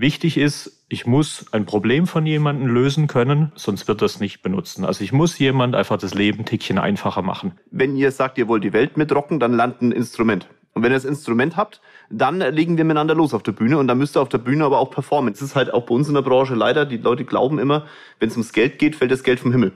Wichtig ist, ich muss ein Problem von jemandem lösen können, sonst wird das nicht benutzen. Also ich muss jemand einfach das Leben ein Tickchen einfacher machen. Wenn ihr sagt, ihr wollt die Welt mitrocken, dann lernt ein Instrument. Und wenn ihr das Instrument habt, dann legen wir miteinander los auf der Bühne und dann müsst ihr auf der Bühne aber auch performen. Das ist halt auch bei uns in der Branche leider, die Leute glauben immer, wenn es ums Geld geht, fällt das Geld vom Himmel.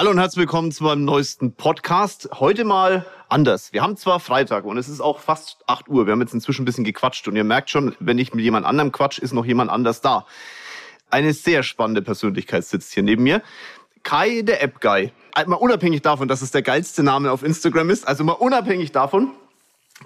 Hallo und herzlich willkommen zu meinem neuesten Podcast. Heute mal anders. Wir haben zwar Freitag und es ist auch fast 8 Uhr. Wir haben jetzt inzwischen ein bisschen gequatscht und ihr merkt schon, wenn ich mit jemand anderem quatsch, ist noch jemand anders da. Eine sehr spannende Persönlichkeit sitzt hier neben mir. Kai, der App Guy. Mal unabhängig davon, dass es der geilste Name auf Instagram ist, also mal unabhängig davon,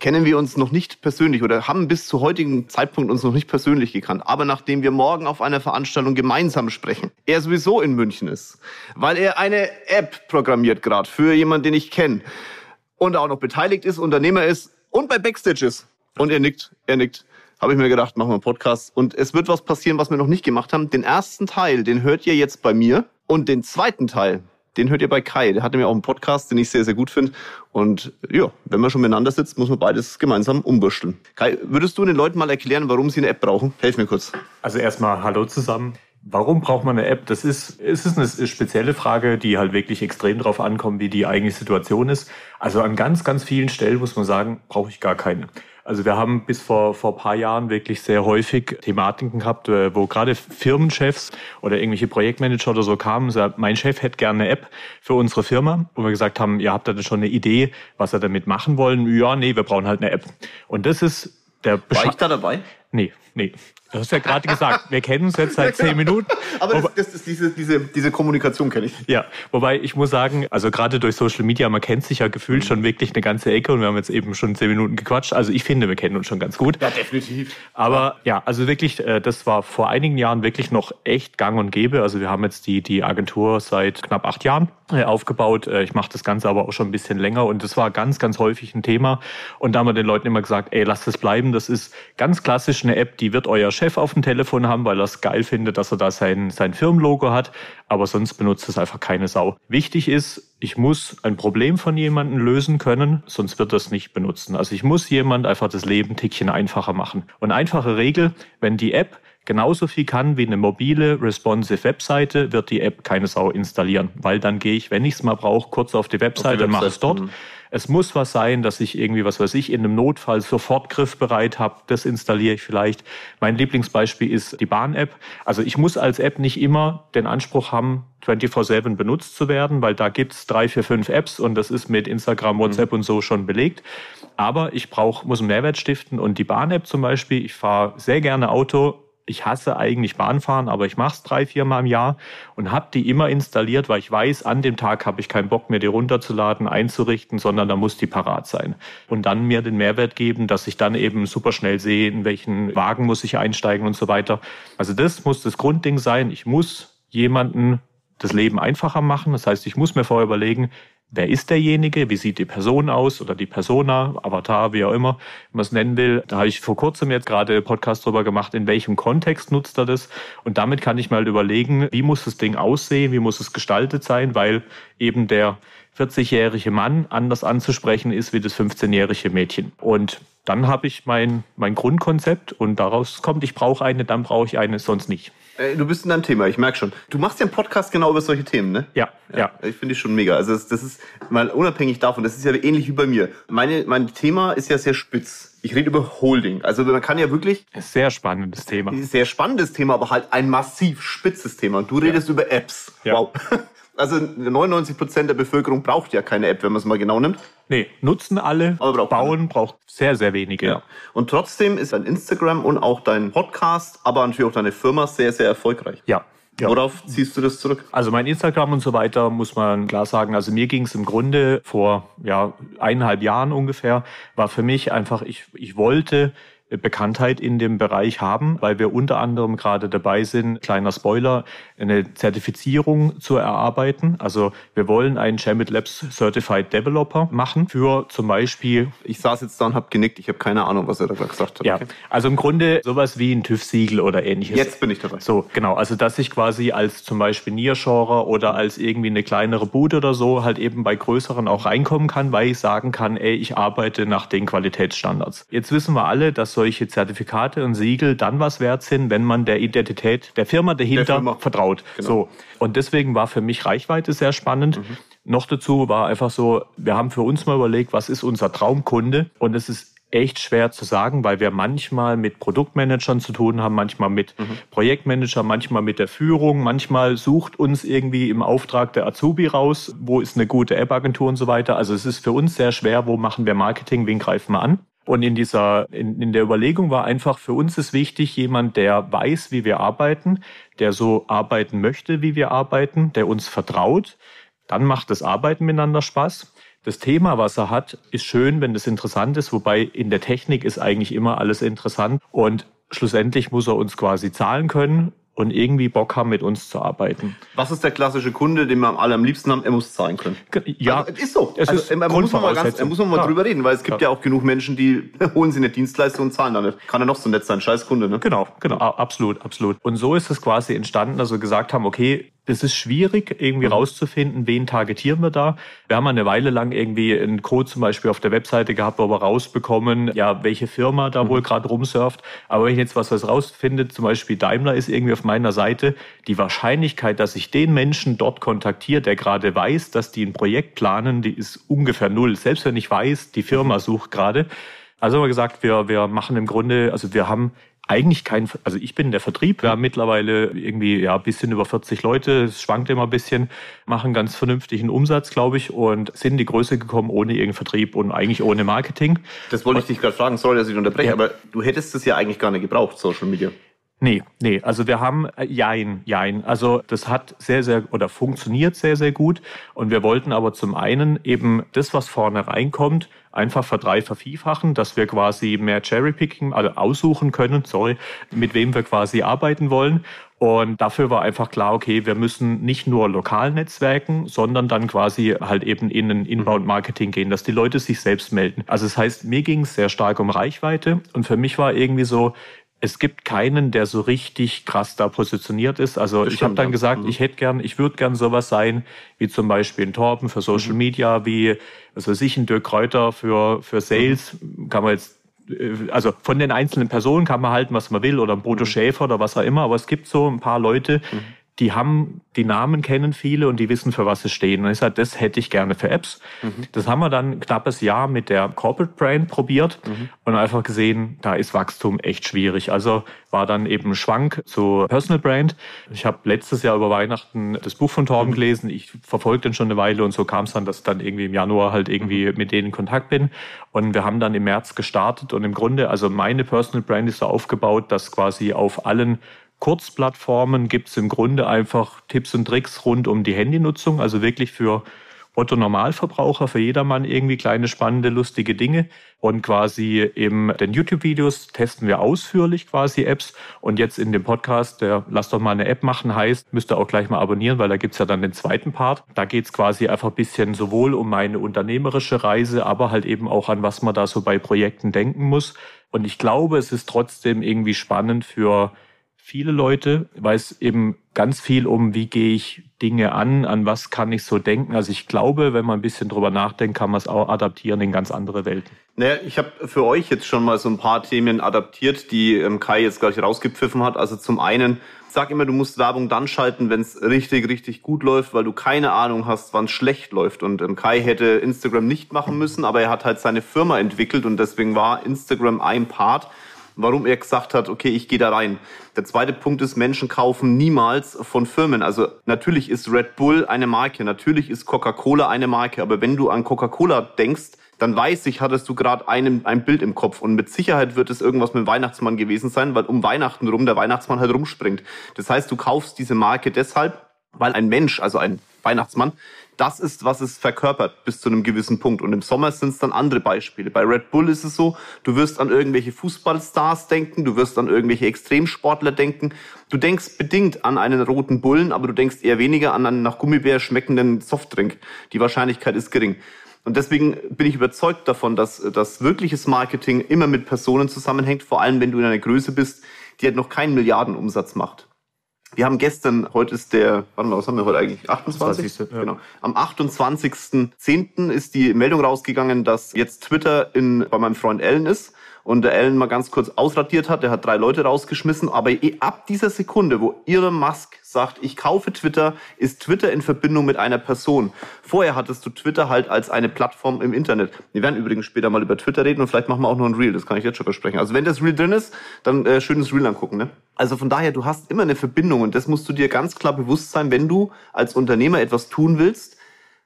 kennen wir uns noch nicht persönlich oder haben bis zu heutigen Zeitpunkt uns noch nicht persönlich gekannt. Aber nachdem wir morgen auf einer Veranstaltung gemeinsam sprechen, er sowieso in München ist, weil er eine App programmiert gerade für jemanden, den ich kenne und auch noch beteiligt ist, Unternehmer ist und bei Backstage ist. Und er nickt, er nickt. Habe ich mir gedacht, machen wir einen Podcast. Und es wird was passieren, was wir noch nicht gemacht haben. Den ersten Teil, den hört ihr jetzt bei mir. Und den zweiten Teil, den hört ihr bei Kai. Der hatte mir auch einen Podcast, den ich sehr, sehr gut finde. Und ja, wenn man schon miteinander sitzt, muss man beides gemeinsam umwursteln. Kai, würdest du den Leuten mal erklären, warum sie eine App brauchen? Helf mir kurz. Also erstmal Hallo zusammen. Warum braucht man eine App? Das ist, es ist eine spezielle Frage, die halt wirklich extrem drauf ankommt, wie die eigene Situation ist. Also an ganz, ganz vielen Stellen muss man sagen, brauche ich gar keine. Also wir haben bis vor, vor paar Jahren wirklich sehr häufig Thematiken gehabt, äh, wo gerade Firmenchefs oder irgendwelche Projektmanager oder so kamen und sagten, mein Chef hätte gerne eine App für unsere Firma, wo wir gesagt haben, ihr habt da schon eine Idee, was ihr damit machen wollen? Ja, nee, wir brauchen halt eine App. Und das ist der Besch War ich da dabei? Nee, nee. Du hast ja gerade gesagt, wir kennen uns jetzt seit zehn Minuten. Aber das, das ist diese, diese, diese Kommunikation kenne ich. Ja, wobei ich muss sagen, also gerade durch Social Media, man kennt sich ja gefühlt mhm. schon wirklich eine ganze Ecke und wir haben jetzt eben schon zehn Minuten gequatscht. Also ich finde, wir kennen uns schon ganz gut. Ja, definitiv. Aber ja, also wirklich, äh, das war vor einigen Jahren wirklich noch echt gang und gäbe. Also wir haben jetzt die, die Agentur seit knapp acht Jahren äh, aufgebaut. Äh, ich mache das Ganze aber auch schon ein bisschen länger und das war ganz, ganz häufig ein Thema. Und da haben wir den Leuten immer gesagt, ey, lasst es bleiben. Das ist ganz klassisch eine App, die wird euer Chef auf dem Telefon haben, weil er es geil findet, dass er da sein, sein Firmenlogo hat. Aber sonst benutzt es einfach keine Sau. Wichtig ist, ich muss ein Problem von jemandem lösen können, sonst wird das nicht benutzen. Also ich muss jemand einfach das Leben ein Tickchen einfacher machen. Und einfache Regel, wenn die App genauso viel kann wie eine mobile, responsive Webseite, wird die App keine Sau installieren. Weil dann gehe ich, wenn ich es mal brauche, kurz auf die Webseite, und mache es dort. Mhm. Es muss was sein, dass ich irgendwie, was weiß ich, in einem Notfall sofort griffbereit habe. Das installiere ich vielleicht. Mein Lieblingsbeispiel ist die Bahn-App. Also ich muss als App nicht immer den Anspruch haben, 24-7 benutzt zu werden, weil da gibt's drei, vier, fünf Apps und das ist mit Instagram, WhatsApp mhm. und so schon belegt. Aber ich brauche, muss einen Mehrwert stiften und die Bahn-App zum Beispiel, ich fahre sehr gerne Auto, ich hasse eigentlich Bahnfahren, aber ich mache es drei, vier Mal im Jahr und habe die immer installiert, weil ich weiß, an dem Tag habe ich keinen Bock mehr, die runterzuladen, einzurichten, sondern da muss die parat sein. Und dann mir den Mehrwert geben, dass ich dann eben super schnell sehe, in welchen Wagen muss ich einsteigen und so weiter. Also das muss das Grundding sein. Ich muss jemanden das Leben einfacher machen. Das heißt, ich muss mir vorher überlegen, wer ist derjenige, wie sieht die Person aus oder die Persona, Avatar, wie auch immer man es nennen will. Da habe ich vor kurzem jetzt gerade Podcast drüber gemacht, in welchem Kontext nutzt er das. Und damit kann ich mal überlegen, wie muss das Ding aussehen, wie muss es gestaltet sein, weil eben der 40-jährige Mann anders anzusprechen ist wie das 15-jährige Mädchen. Und dann habe ich mein, mein Grundkonzept und daraus kommt, ich brauche eine, dann brauche ich eine, sonst nicht. Äh, du bist in deinem Thema, ich merke schon. Du machst ja einen Podcast genau über solche Themen, ne? Ja, ja. ja. Ich finde es schon mega. Also das, das ist mal unabhängig davon, das ist ja ähnlich wie bei mir. Meine, mein Thema ist ja sehr spitz. Ich rede über Holding. Also man kann ja wirklich... Sehr spannendes Thema. Sehr spannendes Thema, aber halt ein massiv spitzes Thema. Und du redest ja. über Apps. Ja. Wow. Also 99 Prozent der Bevölkerung braucht ja keine App, wenn man es mal genau nimmt. Nee, nutzen alle, aber braucht bauen alle. braucht sehr, sehr wenige. Ja. Und trotzdem ist dein Instagram und auch dein Podcast, aber natürlich auch deine Firma sehr, sehr erfolgreich. Ja, ja. Worauf ziehst du das zurück? Also mein Instagram und so weiter muss man klar sagen. Also mir ging es im Grunde vor ja eineinhalb Jahren ungefähr war für mich einfach ich ich wollte Bekanntheit in dem Bereich haben, weil wir unter anderem gerade dabei sind, kleiner Spoiler, eine Zertifizierung zu erarbeiten. Also wir wollen einen Chamit Labs Certified Developer machen für zum Beispiel. Ich saß jetzt da und habe genickt. Ich habe keine Ahnung, was er da gesagt hat. Ja, okay. also im Grunde sowas wie ein TÜV-Siegel oder ähnliches. Jetzt bin ich dabei. So, genau. Also dass ich quasi als zum Beispiel Nearshorer oder als irgendwie eine kleinere Bude oder so halt eben bei größeren auch reinkommen kann, weil ich sagen kann, ey, ich arbeite nach den Qualitätsstandards. Jetzt wissen wir alle, dass solche Zertifikate und Siegel dann was wert sind, wenn man der Identität der Firma dahinter der Firma. vertraut. Genau. So. Und deswegen war für mich Reichweite sehr spannend. Mhm. Noch dazu war einfach so, wir haben für uns mal überlegt, was ist unser Traumkunde? Und es ist echt schwer zu sagen, weil wir manchmal mit Produktmanagern zu tun haben, manchmal mit mhm. Projektmanager, manchmal mit der Führung, manchmal sucht uns irgendwie im Auftrag der Azubi raus, wo ist eine gute App-Agentur und so weiter. Also es ist für uns sehr schwer, wo machen wir Marketing, wen greifen wir an. Und in dieser, in, in der Überlegung war einfach, für uns ist wichtig, jemand, der weiß, wie wir arbeiten, der so arbeiten möchte, wie wir arbeiten, der uns vertraut. Dann macht das Arbeiten miteinander Spaß. Das Thema, was er hat, ist schön, wenn das interessant ist, wobei in der Technik ist eigentlich immer alles interessant. Und schlussendlich muss er uns quasi zahlen können und irgendwie Bock haben, mit uns zu arbeiten. Was ist der klassische Kunde, den wir alle am liebsten haben? Er muss zahlen können. Ja, also, ist so. Es also, ist er muss man mal ganz, muss man mal ja. drüber reden, weil es gibt ja. ja auch genug Menschen, die holen sich eine Dienstleistung und zahlen dann nicht. Kann er noch so nett sein, scheiß Kunde, ne? Genau, genau, absolut, absolut. Und so ist es quasi entstanden, dass wir gesagt haben, okay, das ist schwierig, irgendwie mhm. rauszufinden, wen targetieren wir da. Wir haben eine Weile lang irgendwie einen Code zum Beispiel auf der Webseite gehabt, wo wir rausbekommen, ja, welche Firma da mhm. wohl gerade rumsurft. Aber wenn ich jetzt was, was rausfinde, zum Beispiel Daimler ist irgendwie auf meiner Seite, die Wahrscheinlichkeit, dass ich den Menschen dort kontaktiere, der gerade weiß, dass die ein Projekt planen, die ist ungefähr null. Selbst wenn ich weiß, die Firma sucht gerade. Also haben wir gesagt, wir, wir machen im Grunde, also wir haben eigentlich kein, also ich bin der Vertrieb, wir haben mittlerweile irgendwie ja ein bisschen über 40 Leute, es schwankt immer ein bisschen, machen ganz vernünftigen Umsatz, glaube ich, und sind in die Größe gekommen ohne irgendeinen Vertrieb und eigentlich ohne Marketing. Das wollte ich dich gerade fragen, sorry, dass ich unterbreche, ja. aber du hättest es ja eigentlich gar nicht gebraucht, Social Media. Nee, nee, also wir haben äh, Jein, Jein. Also das hat sehr, sehr oder funktioniert sehr, sehr gut. Und wir wollten aber zum einen eben das, was vorne reinkommt, einfach verdrei vervierfachen, dass wir quasi mehr Cherrypicking, also aussuchen können, sorry, mit wem wir quasi arbeiten wollen. Und dafür war einfach klar, okay, wir müssen nicht nur lokal netzwerken, sondern dann quasi halt eben in ein Inbound-Marketing gehen, dass die Leute sich selbst melden. Also das heißt, mir ging es sehr stark um Reichweite und für mich war irgendwie so, es gibt keinen, der so richtig krass da positioniert ist. Also das ich habe dann gesagt, mhm. ich hätte gern, ich würde gern sowas sein, wie zum Beispiel ein Torben für Social mhm. Media, wie was weiß ich, ein Dirk Kräuter für, für Sales. Mhm. Kann man jetzt, äh, also von den einzelnen Personen kann man halten, was man will, oder ein Bodo mhm. Schäfer oder was auch immer, aber es gibt so ein paar Leute, mhm die haben, die Namen kennen viele und die wissen, für was sie stehen. Und ich sage, das hätte ich gerne für Apps. Mhm. Das haben wir dann ein knappes Jahr mit der Corporate Brand probiert mhm. und einfach gesehen, da ist Wachstum echt schwierig. Also war dann eben Schwank zu Personal Brand. Ich habe letztes Jahr über Weihnachten das Buch von Torben mhm. gelesen. Ich verfolge den schon eine Weile und so kam es dann, dass ich dann irgendwie im Januar halt irgendwie mhm. mit denen in Kontakt bin. Und wir haben dann im März gestartet und im Grunde, also meine Personal Brand ist so aufgebaut, dass quasi auf allen Kurzplattformen gibt es im Grunde einfach Tipps und Tricks rund um die Handynutzung, also wirklich für Otto Normalverbraucher, für jedermann irgendwie kleine, spannende, lustige Dinge. Und quasi in den YouTube-Videos testen wir ausführlich quasi Apps. Und jetzt in dem Podcast, der Lass doch mal eine App machen heißt, müsst ihr auch gleich mal abonnieren, weil da gibt's ja dann den zweiten Part. Da geht's quasi einfach ein bisschen sowohl um meine unternehmerische Reise, aber halt eben auch an, was man da so bei Projekten denken muss. Und ich glaube, es ist trotzdem irgendwie spannend für viele Leute, weil es eben ganz viel um, wie gehe ich Dinge an, an was kann ich so denken. Also ich glaube, wenn man ein bisschen drüber nachdenkt, kann man es auch adaptieren in ganz andere Welten. Naja, ich habe für euch jetzt schon mal so ein paar Themen adaptiert, die ähm, Kai jetzt gleich rausgepfiffen hat. Also zum einen, sag immer, du musst Werbung dann schalten, wenn es richtig, richtig gut läuft, weil du keine Ahnung hast, wann es schlecht läuft. Und ähm, Kai hätte Instagram nicht machen müssen, aber er hat halt seine Firma entwickelt und deswegen war Instagram ein Part warum er gesagt hat, okay, ich gehe da rein. Der zweite Punkt ist, Menschen kaufen niemals von Firmen. Also natürlich ist Red Bull eine Marke, natürlich ist Coca-Cola eine Marke, aber wenn du an Coca-Cola denkst, dann weiß ich, hattest du gerade ein, ein Bild im Kopf. Und mit Sicherheit wird es irgendwas mit dem Weihnachtsmann gewesen sein, weil um Weihnachten rum der Weihnachtsmann halt rumspringt. Das heißt, du kaufst diese Marke deshalb, weil ein Mensch, also ein Weihnachtsmann, das ist, was es verkörpert bis zu einem gewissen Punkt. Und im Sommer sind es dann andere Beispiele. Bei Red Bull ist es so, du wirst an irgendwelche Fußballstars denken, du wirst an irgendwelche Extremsportler denken. Du denkst bedingt an einen roten Bullen, aber du denkst eher weniger an einen nach Gummibär schmeckenden Softdrink. Die Wahrscheinlichkeit ist gering. Und deswegen bin ich überzeugt davon, dass das wirkliches Marketing immer mit Personen zusammenhängt, vor allem wenn du in einer Größe bist, die halt noch keinen Milliardenumsatz macht. Wir haben gestern, heute ist der, warte mal, was haben wir heute eigentlich? 28. 20. Ja. Genau. Am 28.10. ist die Meldung rausgegangen, dass jetzt Twitter in, bei meinem Freund Ellen ist und der Ellen mal ganz kurz ausradiert hat. Der hat drei Leute rausgeschmissen. Aber eh ab dieser Sekunde, wo Elon Musk sagt, ich kaufe Twitter, ist Twitter in Verbindung mit einer Person. Vorher hattest du Twitter halt als eine Plattform im Internet. Wir werden übrigens später mal über Twitter reden und vielleicht machen wir auch noch ein Reel. Das kann ich jetzt schon versprechen. Also wenn das Reel drin ist, dann äh, schönes Reel angucken. Ne? Also von daher, du hast immer eine Verbindung und das musst du dir ganz klar bewusst sein, wenn du als Unternehmer etwas tun willst.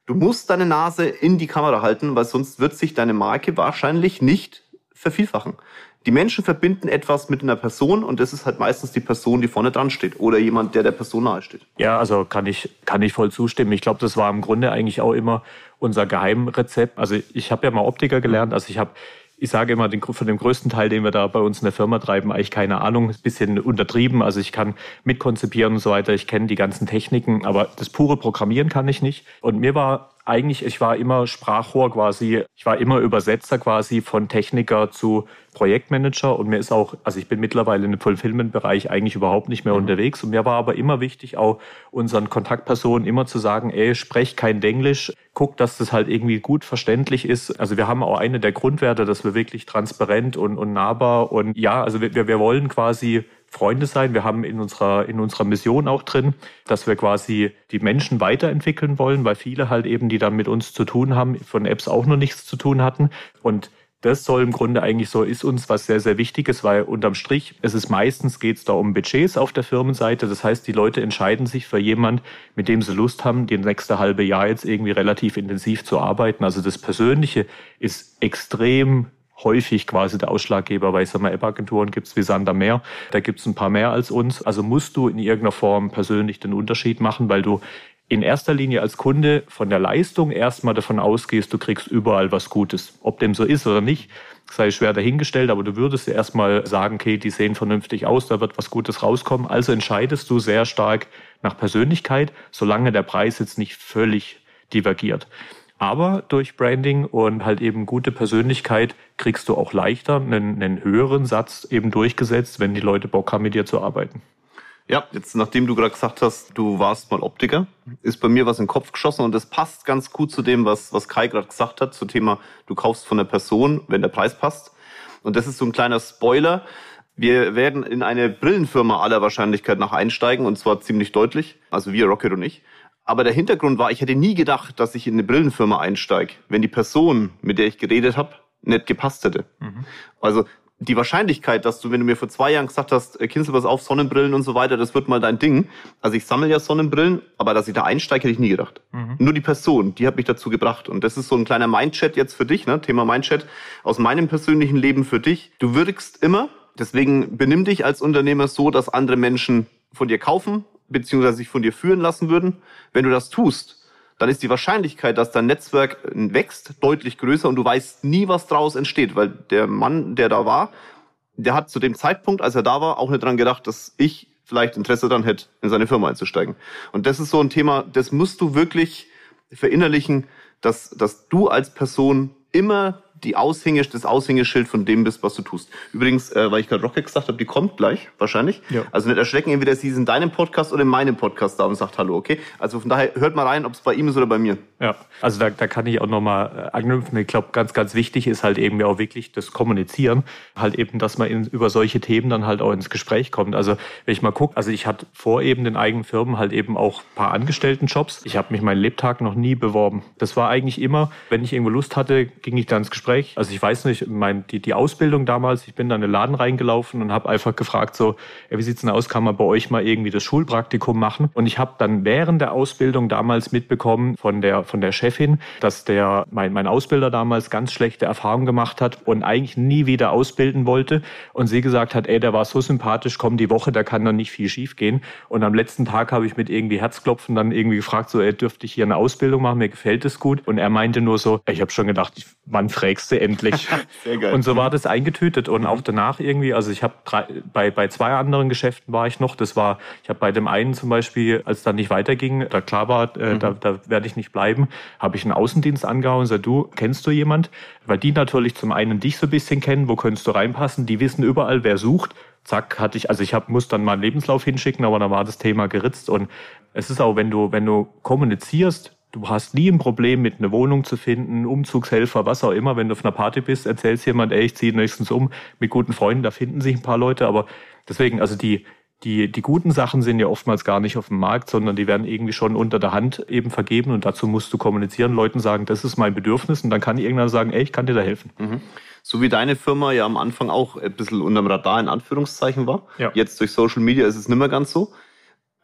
Du musst deine Nase in die Kamera halten, weil sonst wird sich deine Marke wahrscheinlich nicht vervielfachen. Die Menschen verbinden etwas mit einer Person und das ist halt meistens die Person, die vorne dran steht oder jemand, der der Person nahe steht. Ja, also kann ich, kann ich voll zustimmen. Ich glaube, das war im Grunde eigentlich auch immer unser Geheimrezept. Also ich habe ja mal Optiker gelernt, also ich habe ich sage immer, den, von dem größten Teil, den wir da bei uns in der Firma treiben, eigentlich keine Ahnung, ein bisschen untertrieben. Also ich kann mitkonzipieren und so weiter, ich kenne die ganzen Techniken, aber das pure Programmieren kann ich nicht. Und mir war eigentlich, ich war immer Sprachrohr quasi, ich war immer Übersetzer quasi von Techniker zu Projektmanager und mir ist auch, also ich bin mittlerweile im Fulfillment-Bereich eigentlich überhaupt nicht mehr mhm. unterwegs und mir war aber immer wichtig, auch unseren Kontaktpersonen immer zu sagen, ey, sprech kein Englisch, guck, dass das halt irgendwie gut verständlich ist. Also wir haben auch eine der Grundwerte, dass wir wirklich transparent und, und nahbar und ja, also wir, wir wollen quasi Freunde sein. Wir haben in unserer, in unserer Mission auch drin, dass wir quasi die Menschen weiterentwickeln wollen, weil viele halt eben, die dann mit uns zu tun haben, von Apps auch noch nichts zu tun hatten. Und das soll im Grunde eigentlich so, ist uns was sehr, sehr Wichtiges, weil unterm Strich, es ist meistens geht es da um Budgets auf der Firmenseite. Das heißt, die Leute entscheiden sich für jemand, mit dem sie Lust haben, die nächste halbe Jahr jetzt irgendwie relativ intensiv zu arbeiten. Also das Persönliche ist extrem häufig quasi der Ausschlaggeber, weil ich sag mal, App-Agenturen gibt es wie Sander mehr. Da gibt es ein paar mehr als uns. Also musst du in irgendeiner Form persönlich den Unterschied machen, weil du in erster Linie als Kunde von der Leistung erstmal davon ausgehst, du kriegst überall was Gutes. Ob dem so ist oder nicht, sei schwer dahingestellt, aber du würdest erstmal sagen, okay, die sehen vernünftig aus, da wird was Gutes rauskommen. Also entscheidest du sehr stark nach Persönlichkeit, solange der Preis jetzt nicht völlig divergiert. Aber durch Branding und halt eben gute Persönlichkeit kriegst du auch leichter einen, einen höheren Satz eben durchgesetzt, wenn die Leute Bock haben, mit dir zu arbeiten. Ja, jetzt nachdem du gerade gesagt hast, du warst mal Optiker, ist bei mir was in den Kopf geschossen und das passt ganz gut zu dem, was, was Kai gerade gesagt hat, zum Thema, du kaufst von der Person, wenn der Preis passt. Und das ist so ein kleiner Spoiler. Wir werden in eine Brillenfirma aller Wahrscheinlichkeit nach einsteigen und zwar ziemlich deutlich, also wir, Rocket und ich. Aber der Hintergrund war, ich hätte nie gedacht, dass ich in eine Brillenfirma einsteige, wenn die Person, mit der ich geredet habe, nicht gepasst hätte. Mhm. Also die Wahrscheinlichkeit, dass du, wenn du mir vor zwei Jahren gesagt hast, äh, Kinzel, was auf, Sonnenbrillen und so weiter, das wird mal dein Ding. Also ich sammle ja Sonnenbrillen, aber dass ich da einsteige, hätte ich nie gedacht. Mhm. Nur die Person, die hat mich dazu gebracht. Und das ist so ein kleiner Mindchat jetzt für dich, ne? Thema Mindchat aus meinem persönlichen Leben für dich. Du wirkst immer, deswegen benimm dich als Unternehmer so, dass andere Menschen von dir kaufen beziehungsweise sich von dir führen lassen würden. Wenn du das tust, dann ist die Wahrscheinlichkeit, dass dein Netzwerk wächst, deutlich größer und du weißt nie, was daraus entsteht, weil der Mann, der da war, der hat zu dem Zeitpunkt, als er da war, auch nicht dran gedacht, dass ich vielleicht Interesse daran hätte, in seine Firma einzusteigen. Und das ist so ein Thema, das musst du wirklich verinnerlichen, dass, dass du als Person immer die Aushänge, das Aushängeschild von dem bist, was du tust. Übrigens, äh, weil ich gerade Rocket gesagt habe, die kommt gleich, wahrscheinlich. Ja. Also nicht erschrecken, entweder sie ist in deinem Podcast oder in meinem Podcast da und sagt Hallo, okay? Also von daher hört mal rein, ob es bei ihm ist oder bei mir. Ja, also da, da kann ich auch nochmal äh, anknüpfen. Ich glaube, ganz, ganz wichtig ist halt eben ja auch wirklich das Kommunizieren. Halt eben, dass man in, über solche Themen dann halt auch ins Gespräch kommt. Also wenn ich mal gucke, also ich hatte vor eben den eigenen Firmen halt eben auch paar Angestelltenjobs. Ich habe mich meinen Lebtag noch nie beworben. Das war eigentlich immer, wenn ich irgendwo Lust hatte, ging ich da ins Gespräch Bewerbungsgespräch. Also ich weiß nicht, mein, die, die Ausbildung damals, ich bin da in den Laden reingelaufen und habe einfach gefragt, so, ja, wie sieht's denn aus, kann man bei euch mal irgendwie das Schulpraktikum machen? Und ich habe dann während der Ausbildung damals mitbekommen von der, von der Chefin, dass der, mein, mein Ausbilder damals ganz schlechte Erfahrungen gemacht hat und eigentlich nie wieder ausbilden wollte. Und sie gesagt hat, ey, der war so sympathisch, komm die Woche, da kann dann nicht viel schief gehen. Und am letzten Tag habe ich mit irgendwie Herzklopfen dann irgendwie gefragt, so, ey, dürfte ich hier eine Ausbildung machen, mir gefällt es gut. Und er meinte nur so, ich habe schon gedacht, wann fragst du endlich? Sehr geil. Und so war das eingetütet. Und auch danach irgendwie, also ich habe bei, bei zwei anderen Geschäften war ich noch. Das war, ich habe bei dem einen zum Beispiel, als es dann nicht weiterging, da klar war, äh, mhm. da, da werde ich nicht bleiben, habe ich einen Außendienst angehauen und gesagt, du, kennst du jemand? Weil die natürlich zum einen dich so ein bisschen kennen, wo könntest du reinpassen, die wissen überall, wer sucht zack, hatte ich, also ich hab, muss dann mal einen Lebenslauf hinschicken, aber dann war das Thema geritzt. Und es ist auch, wenn du, wenn du kommunizierst, du hast nie ein Problem mit einer Wohnung zu finden, Umzugshelfer, was auch immer. Wenn du auf einer Party bist, erzählst jemand, ey, ich ziehe nächstens um mit guten Freunden, da finden sich ein paar Leute. Aber deswegen, also die, die, die guten Sachen sind ja oftmals gar nicht auf dem Markt, sondern die werden irgendwie schon unter der Hand eben vergeben und dazu musst du kommunizieren, Leuten sagen, das ist mein Bedürfnis und dann kann irgendwann sagen, ey, ich kann dir da helfen. Mhm. So wie deine Firma ja am Anfang auch ein bisschen unterm Radar in Anführungszeichen war. Ja. Jetzt durch Social Media ist es nicht mehr ganz so.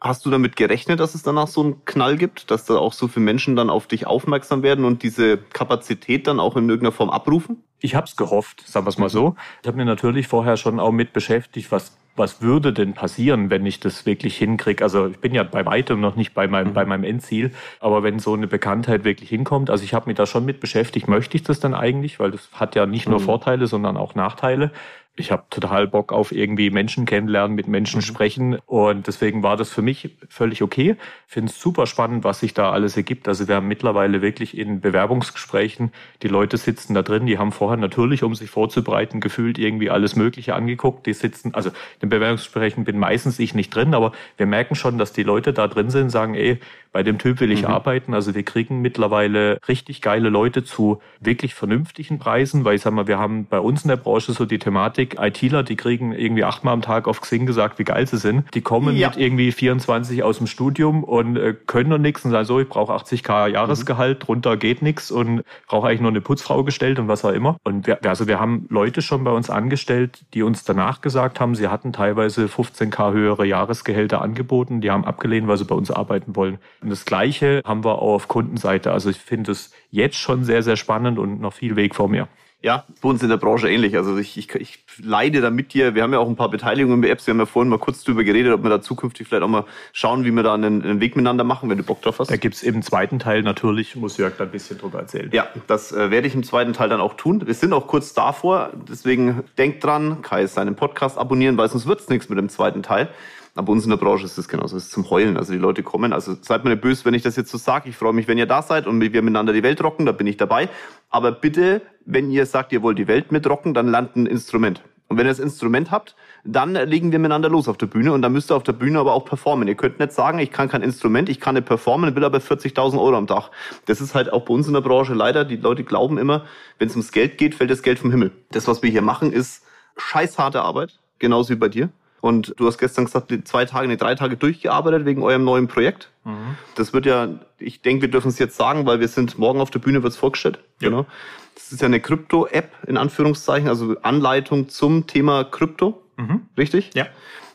Hast du damit gerechnet, dass es danach so einen Knall gibt, dass da auch so viele Menschen dann auf dich aufmerksam werden und diese Kapazität dann auch in irgendeiner Form abrufen? Ich habe es gehofft, sagen wir es mal so. Ich habe mir natürlich vorher schon auch mit beschäftigt, was was würde denn passieren, wenn ich das wirklich hinkriege? Also ich bin ja bei weitem noch nicht bei meinem, mhm. bei meinem Endziel, aber wenn so eine Bekanntheit wirklich hinkommt, also ich habe mich da schon mit beschäftigt, möchte ich das dann eigentlich, weil das hat ja nicht nur mhm. Vorteile, sondern auch Nachteile ich habe total Bock auf irgendwie Menschen kennenlernen, mit Menschen mhm. sprechen und deswegen war das für mich völlig okay. Finde es super spannend, was sich da alles ergibt. Also wir haben mittlerweile wirklich in Bewerbungsgesprächen, die Leute sitzen da drin, die haben vorher natürlich, um sich vorzubereiten, gefühlt irgendwie alles Mögliche angeguckt. Die sitzen, also in Bewerbungsgesprächen bin meistens ich nicht drin, aber wir merken schon, dass die Leute da drin sind, sagen, ey, bei dem Typ will ich mhm. arbeiten. Also wir kriegen mittlerweile richtig geile Leute zu wirklich vernünftigen Preisen, weil ich sag mal, wir haben bei uns in der Branche so die Thematik, ITler, die kriegen irgendwie achtmal am Tag auf Xing gesagt, wie geil sie sind. Die kommen ja. mit irgendwie 24 aus dem Studium und äh, können noch nichts und sagen so, ich brauche 80k Jahresgehalt, mhm. drunter geht nichts und brauche eigentlich nur eine Putzfrau gestellt und was auch immer. Und wir, also wir haben Leute schon bei uns angestellt, die uns danach gesagt haben, sie hatten teilweise 15k höhere Jahresgehälter angeboten, die haben abgelehnt, weil sie bei uns arbeiten wollen. Und das Gleiche haben wir auch auf Kundenseite. Also ich finde es jetzt schon sehr, sehr spannend und noch viel Weg vor mir. Ja, bei uns in der Branche ähnlich. Also ich, ich, ich leide da mit dir. Wir haben ja auch ein paar Beteiligungen bei Apps. Wir haben ja vorhin mal kurz drüber geredet, ob wir da zukünftig vielleicht auch mal schauen, wie wir da einen, einen Weg miteinander machen, wenn du Bock drauf hast. Da gibt's im zweiten Teil natürlich, muss Jörg da ein bisschen drüber erzählen. Ja, das äh, werde ich im zweiten Teil dann auch tun. Wir sind auch kurz davor. Deswegen denkt dran, Kai ist seinen Podcast abonnieren, weil sonst wird's nichts mit dem zweiten Teil. Aber uns in der Branche ist das genauso. Es ist zum Heulen. Also die Leute kommen. Also seid mir nicht böse, wenn ich das jetzt so sage. Ich freue mich, wenn ihr da seid und wir miteinander die Welt rocken. Da bin ich dabei. Aber bitte, wenn ihr sagt, ihr wollt die Welt mitrocken, dann lernt ein Instrument. Und wenn ihr das Instrument habt, dann legen wir miteinander los auf der Bühne. Und dann müsst ihr auf der Bühne aber auch performen. Ihr könnt nicht sagen, ich kann kein Instrument, ich kann nicht performen, will aber 40.000 Euro am Tag. Das ist halt auch bei uns in der Branche leider. Die Leute glauben immer, wenn es ums Geld geht, fällt das Geld vom Himmel. Das, was wir hier machen, ist scheißharte Arbeit. Genauso wie bei dir. Und du hast gestern gesagt, zwei Tage, nee, drei Tage durchgearbeitet wegen eurem neuen Projekt. Mhm. Das wird ja, ich denke, wir dürfen es jetzt sagen, weil wir sind morgen auf der Bühne, wird es vorgestellt. Ja. Genau. Das ist ja eine Krypto-App, in Anführungszeichen, also Anleitung zum Thema Krypto. Mhm. Richtig? Ja.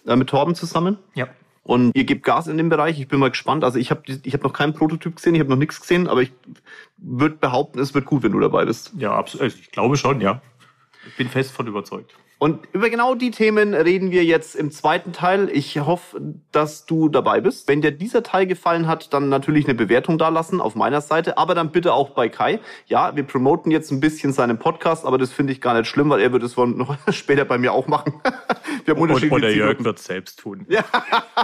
Äh, mit Torben zusammen. Ja. Und ihr gebt Gas in dem Bereich. Ich bin mal gespannt. Also ich habe ich hab noch keinen Prototyp gesehen, ich habe noch nichts gesehen, aber ich würde behaupten, es wird gut, wenn du dabei bist. Ja, absolut. Also ich glaube schon, ja. Ich bin fest von überzeugt. Und über genau die Themen reden wir jetzt im zweiten Teil. Ich hoffe, dass du dabei bist. Wenn dir dieser Teil gefallen hat, dann natürlich eine Bewertung dalassen auf meiner Seite, aber dann bitte auch bei Kai. Ja, wir promoten jetzt ein bisschen seinen Podcast, aber das finde ich gar nicht schlimm, weil er wird es noch später bei mir auch machen. wir haben unterschiedliche Oder Jürgen wird es selbst tun. Ja,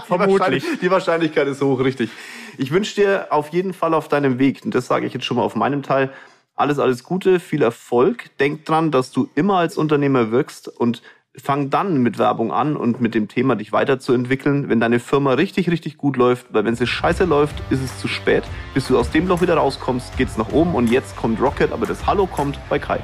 vermutlich. Die, die Wahrscheinlichkeit ist hoch, richtig. Ich wünsche dir auf jeden Fall auf deinem Weg, und das sage ich jetzt schon mal auf meinem Teil, alles, alles Gute, viel Erfolg. Denk dran, dass du immer als Unternehmer wirkst und fang dann mit Werbung an und mit dem Thema dich weiterzuentwickeln, wenn deine Firma richtig, richtig gut läuft, weil wenn sie scheiße läuft, ist es zu spät. Bis du aus dem Loch wieder rauskommst, geht's nach oben und jetzt kommt Rocket, aber das Hallo kommt bei Kai.